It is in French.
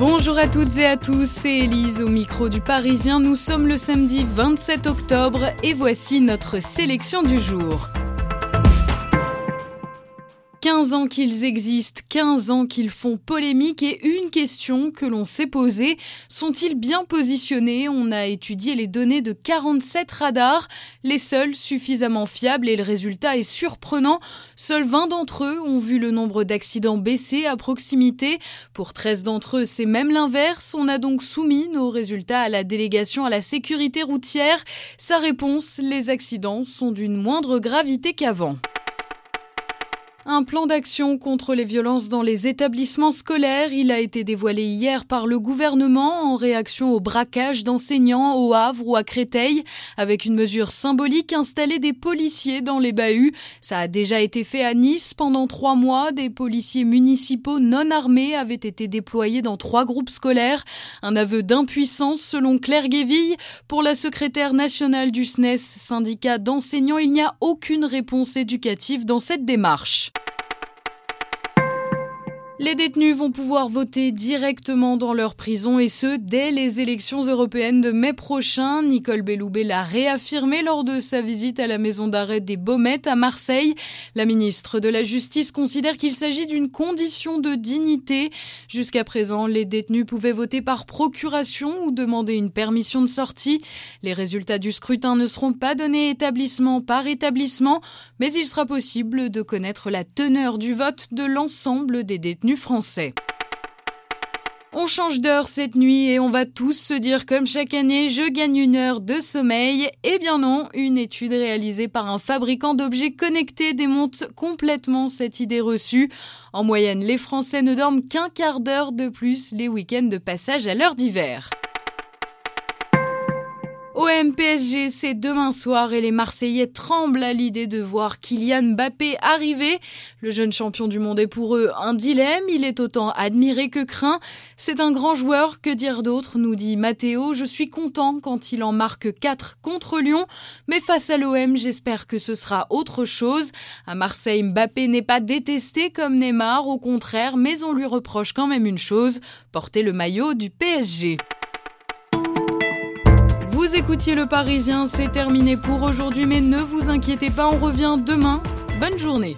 Bonjour à toutes et à tous, c'est Elise au micro du Parisien. Nous sommes le samedi 27 octobre et voici notre sélection du jour. 15 ans qu'ils existent, 15 ans qu'ils font polémique et une question que l'on s'est posée, sont-ils bien positionnés? On a étudié les données de 47 radars, les seuls suffisamment fiables et le résultat est surprenant. Seuls 20 d'entre eux ont vu le nombre d'accidents baisser à proximité. Pour 13 d'entre eux, c'est même l'inverse. On a donc soumis nos résultats à la délégation à la sécurité routière. Sa réponse, les accidents sont d'une moindre gravité qu'avant. Un plan d'action contre les violences dans les établissements scolaires, il a été dévoilé hier par le gouvernement en réaction au braquage d'enseignants au Havre ou à Créteil, avec une mesure symbolique installer des policiers dans les bahuts. Ça a déjà été fait à Nice pendant trois mois. Des policiers municipaux non armés avaient été déployés dans trois groupes scolaires. Un aveu d'impuissance selon Claire Guéville. Pour la secrétaire nationale du SNES, syndicat d'enseignants, il n'y a aucune réponse éducative dans cette démarche. Les détenus vont pouvoir voter directement dans leur prison et ce, dès les élections européennes de mai prochain. Nicole Belloubet l'a réaffirmé lors de sa visite à la maison d'arrêt des Baumettes à Marseille. La ministre de la Justice considère qu'il s'agit d'une condition de dignité. Jusqu'à présent, les détenus pouvaient voter par procuration ou demander une permission de sortie. Les résultats du scrutin ne seront pas donnés établissement par établissement, mais il sera possible de connaître la teneur du vote de l'ensemble des détenus français. On change d'heure cette nuit et on va tous se dire comme chaque année je gagne une heure de sommeil. Eh bien non, une étude réalisée par un fabricant d'objets connectés démonte complètement cette idée reçue. En moyenne, les Français ne dorment qu'un quart d'heure de plus les week-ends de passage à l'heure d'hiver. OM PSG, c'est demain soir et les Marseillais tremblent à l'idée de voir Kylian Mbappé arriver. Le jeune champion du monde est pour eux un dilemme, il est autant admiré que craint. C'est un grand joueur, que dire d'autre, nous dit Matteo. Je suis content quand il en marque 4 contre Lyon, mais face à l'OM, j'espère que ce sera autre chose. À Marseille, Mbappé n'est pas détesté comme Neymar, au contraire, mais on lui reproche quand même une chose, porter le maillot du PSG. Vous écoutiez Le Parisien, c'est terminé pour aujourd'hui, mais ne vous inquiétez pas, on revient demain. Bonne journée